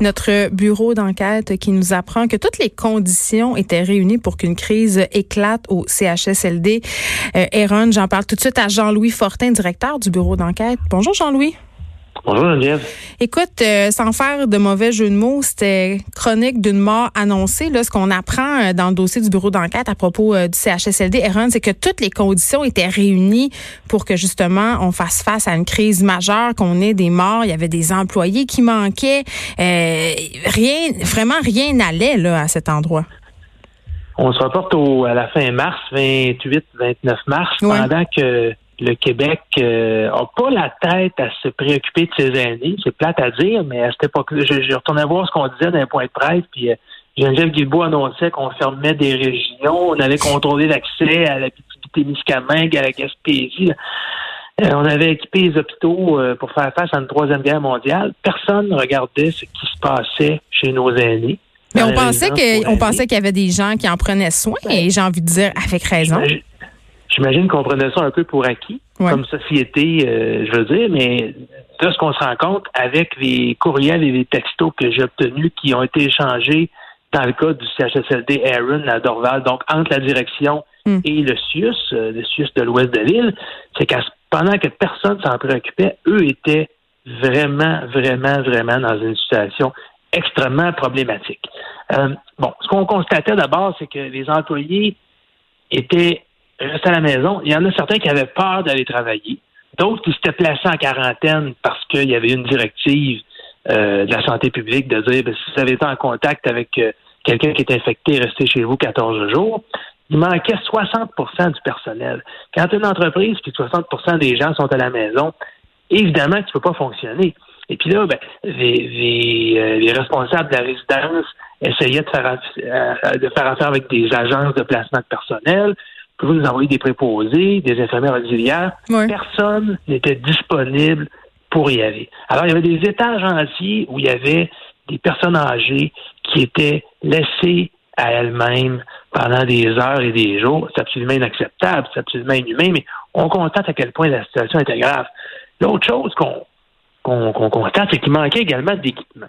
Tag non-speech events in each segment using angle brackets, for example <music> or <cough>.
Notre bureau d'enquête qui nous apprend que toutes les conditions étaient réunies pour qu'une crise éclate au CHSLD. Euh, j'en parle tout de suite à Jean-Louis Fortin, directeur du bureau d'enquête. Bonjour Jean-Louis. Bonjour Geneviève. Écoute, euh, sans faire de mauvais jeu de mots, c'était chronique d'une mort annoncée. Là, ce qu'on apprend euh, dans le dossier du bureau d'enquête à propos euh, du CHSLD, Aaron, c'est que toutes les conditions étaient réunies pour que justement on fasse face à une crise majeure, qu'on ait des morts. Il y avait des employés qui manquaient. rien, vraiment rien n'allait là à cet endroit. On se reporte au, à la fin mars, 28-29 mars, pendant que le Québec euh, a pas la tête à se préoccuper de ses aînés. C'est plate à dire, mais à cette époque je, je retournais voir ce qu'on disait dans un point de presse, puis euh, Geneviève Guilbeault annonçait qu'on fermait des régions, on avait contrôlé l'accès à la Témiscamingue, à la Gaspésie. Euh, on avait équipé les hôpitaux euh, pour faire face à une troisième guerre mondiale. Personne ne regardait ce qui se passait chez nos aînés. Mais on pensait que, pensait qu'il y avait des gens qui en prenaient soin, et j'ai envie de dire avec raison. J'imagine qu'on prenait ça un peu pour acquis, comme société, euh, je veux dire, mais là, ce qu'on se rend compte avec les courriels et les textos que j'ai obtenus qui ont été échangés dans le cas du CHSLD Aaron à Dorval, donc entre la direction hmm. et le CIUS, euh, le CIUS de l'ouest de l'île, c'est que pendant que personne s'en préoccupait, eux étaient vraiment, vraiment, vraiment dans une situation extrêmement problématique. Euh, bon, ce qu'on constatait d'abord, c'est que les employés étaient rester à la maison. Il y en a certains qui avaient peur d'aller travailler, d'autres qui s'étaient placés en quarantaine parce qu'il y avait une directive euh, de la santé publique de dire ben, si vous avez été en contact avec euh, quelqu'un qui est infecté, restez chez vous 14 jours. Il manquait 60% du personnel. Quand une entreprise puis 60% des gens sont à la maison, évidemment tu ne peux pas fonctionner. Et puis là, ben, les, euh, les, responsables de la résidence essayaient de faire, de faire affaire avec des agences de placement de personnel pouvez nous envoyer des préposés, des infirmières auxiliaires. Personne n'était disponible pour y aller. Alors, il y avait des étages entiers où il y avait des personnes âgées qui étaient laissées à elles-mêmes pendant des heures et des jours. C'est absolument inacceptable, c'est absolument inhumain, mais on constate à quel point la situation était grave. L'autre chose qu'on qu'on constate, c'est qu'il manquait également d'équipement.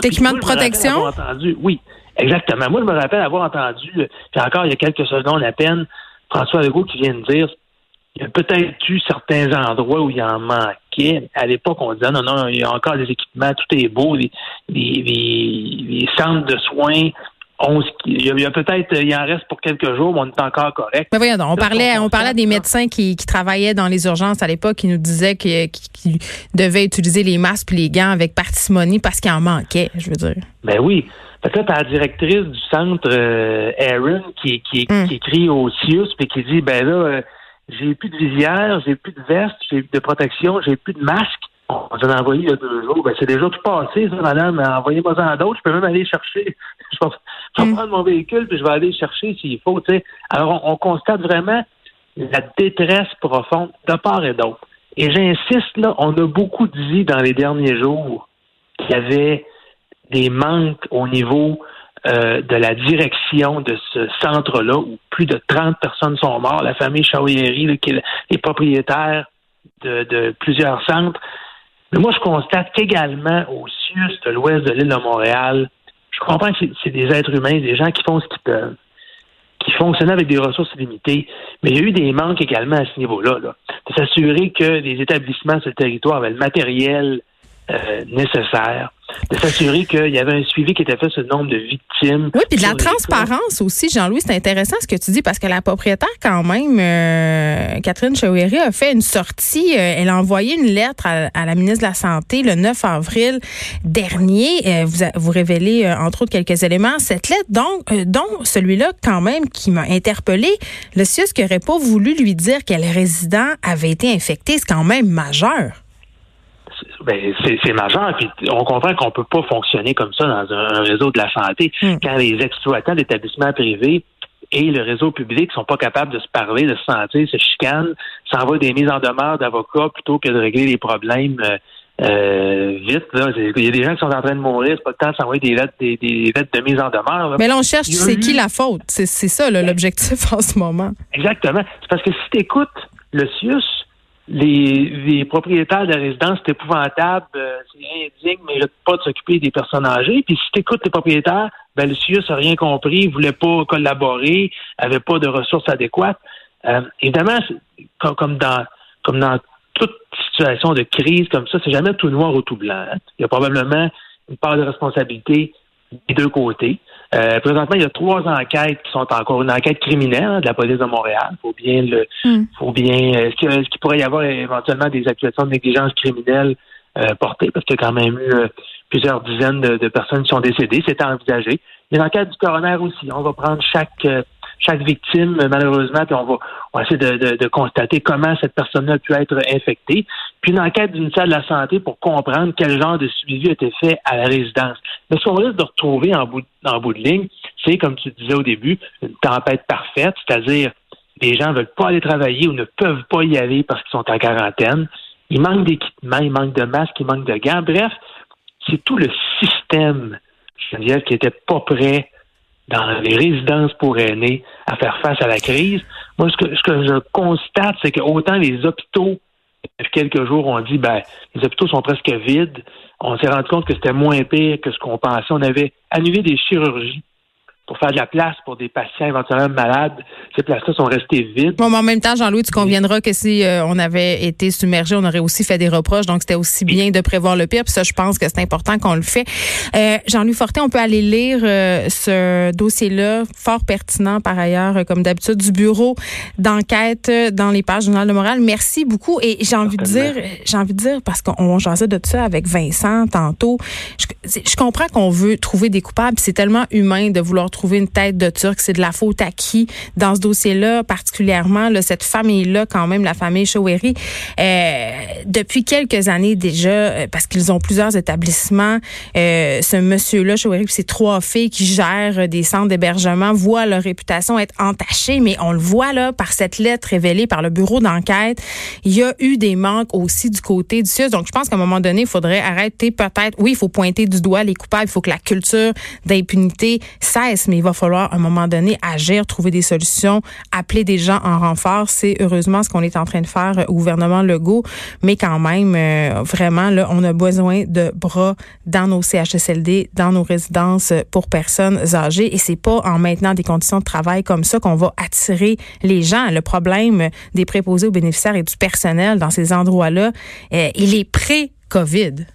D'équipement de protection? Entendu, oui. Exactement. Moi, je me rappelle avoir entendu, euh, encore il y a quelques secondes à peine, François Legault qui vient de dire il y a peut-être eu certains endroits où il en manquait. À l'époque, on disait non, non, il y a encore des équipements, tout est beau, les, les, centres de soins il y a, peut-être, il en reste pour quelques jours, mais on est encore correct. Mais voyons, on parlait, on parlait des médecins qui, travaillaient dans les urgences à l'époque, qui nous disaient qu'ils devaient utiliser les masques et les gants avec parcimonie parce qu'il en manquait, je veux dire. Ben oui. Peut-être la directrice du centre, euh, Aaron, qui, qui, hmm. qui, écrit au CIUS et qui dit ben là, euh, j'ai plus de visière, j'ai plus de veste, j'ai plus de protection, j'ai plus de masque. On vous en a envoyé il y a deux jours. Ben, c'est déjà tout passé, ça, madame. Envoyez-moi en d'autres. Je peux même aller chercher. <laughs> je vais, hmm. prendre mon véhicule puis je vais aller chercher s'il faut. sais. Alors, on, constate vraiment la détresse profonde de part et d'autre. Et j'insiste, là, on a beaucoup dit dans les derniers jours qu'il y avait des manques au niveau euh, de la direction de ce centre-là, où plus de 30 personnes sont mortes. La famille Chauieri, qui est propriétaire de, plusieurs centres. Mais moi, je constate qu'également au sud de l'ouest de l'île de Montréal, je comprends que c'est des êtres humains, des gens qui font ce qu'ils peuvent, qui fonctionnent avec des ressources limitées, mais il y a eu des manques également à ce niveau-là, là, de s'assurer que les établissements sur le territoire avaient le matériel euh, nécessaire de s'assurer qu'il y avait un suivi qui était fait sur le nombre de victimes. Oui, puis de la transparence aussi, Jean-Louis, c'est intéressant ce que tu dis parce que la propriétaire, quand même, euh, Catherine Chouéry, a fait une sortie. Euh, elle a envoyé une lettre à, la ministre de la Santé le 9 avril dernier. Euh, vous, vous révélez, entre autres, quelques éléments. Cette lettre, donc, dont celui-là, quand même, qui m'a interpellé, le CIUS qui n'aurait pas voulu lui dire quel résident avait été infecté, c'est quand même majeur ben, c'est majeur. Puis on comprend qu'on peut pas fonctionner comme ça dans un, réseau de la santé. Hmm. Quand les exploitants d'établissements privés et le réseau public sont pas capables de se parler, de se sentir, se chicanent, s'envoient des mises en demeure d'avocats plutôt que de régler les problèmes euh, euh vite. Là. Il y a des gens qui sont en train de mourir, c'est pas le temps de s'envoyer des lettres, des, lettres de mise en demeure. Mais là, on cherche, c'est qui la faute? C'est ça l'objectif <laughs> en ce moment. Exactement. C'est parce que si tu écoutes le CIUS, les, propriétaires de résidences, c'est épouvantable, euh, c'est indigne, mais pas de s'occuper des personnes âgées. Puis si tu écoutes les propriétaires, ben, le CIUS n'a rien compris, ne voulait pas collaborer, avait pas de ressources adéquates. Euh, évidemment, comme, dans comme dans toute situation de crise comme ça, c'est jamais tout noir ou tout blanc. Hein. Il y a probablement une part de responsabilité des deux côtés. Euh, présentement, il y a trois enquêtes qui sont encore une enquête criminelle hein, de la police de Montréal. Il faut bien le, hmm. faut bien, euh, est-ce qu'il pourrait y avoir éventuellement des accusations de négligence criminelle euh, portées parce qu'il y a quand même eu plusieurs dizaines de, personnes qui sont décédées. C'est envisagé. Il y a une enquête du coroner aussi. On va prendre chaque chaque victime, malheureusement, puis on va, on va essayer de, de, constater comment cette personne-là a pu être infectée. Puis une enquête du ministère de la Santé pour comprendre quel genre de suivi a été fait à la résidence. Mais ce qu'on risque de retrouver en bout, de ligne, c'est, comme tu disais au début, une tempête parfaite, c'est-à-dire les gens ne veulent pas aller travailler ou ne peuvent pas y aller parce qu'ils sont en quarantaine. Il manque d'équipement, il manque de masques, il manque de gants. Bref, c'est tout le système, dire, qui était pas prêt dans les résidences pour aînés à faire face à la crise. Moi, ce que, ce que je constate, c'est que autant les hôpitaux, depuis quelques jours, on dit, ben, les hôpitaux sont presque vides. On s'est rendu compte que c'était moins pire que ce qu'on pensait. On avait annulé des chirurgies pour faire de la place pour des patients éventuellement malades. Ces places-là sont restées vides. Bon, mais en même temps, Jean-Louis, tu conviendras que si euh, on avait été submergé, on aurait aussi fait des reproches. Donc, c'était aussi bien de prévoir le pire. Puis ça, je pense que c'est important qu'on le fait. Euh, Jean-Louis Fortin, on peut aller lire euh, ce dossier-là, fort pertinent par ailleurs, comme d'habitude, du bureau d'enquête dans les pages du Journal de Montréal. Merci beaucoup. Et j'ai envie de dire, j'ai envie de dire, parce qu'on jasait de ça avec Vincent tantôt, je, je comprends qu'on veut trouver des coupables. C'est tellement humain de vouloir trouver une tête de Turc. C'est de la faute à qui? Dans ce dossier-là, particulièrement là, cette famille-là, quand même, la famille Chouéry, euh, depuis quelques années déjà, euh, parce qu'ils ont plusieurs établissements, euh, ce monsieur-là, Chouéry, ses trois filles qui gèrent des centres d'hébergement, voient leur réputation être entachée, mais on le voit là par cette lettre révélée par le bureau d'enquête. Il y a eu des manques aussi du côté du CIUS. Donc, je pense qu'à un moment donné, il faudrait arrêter peut-être, oui, il faut pointer du doigt les coupables, il faut que la culture d'impunité cesse, mais il va falloir à un moment donné agir, trouver des solutions, appeler des gens en renfort. C'est heureusement ce qu'on est en train de faire au gouvernement Legault, mais quand même, euh, vraiment, là, on a besoin de bras dans nos CHSLD, dans nos résidences pour personnes âgées, et c'est pas en maintenant des conditions de travail comme ça qu'on va attirer les gens. Le problème des préposés aux bénéficiaires et du personnel dans ces endroits-là, euh, il est pré-COVID.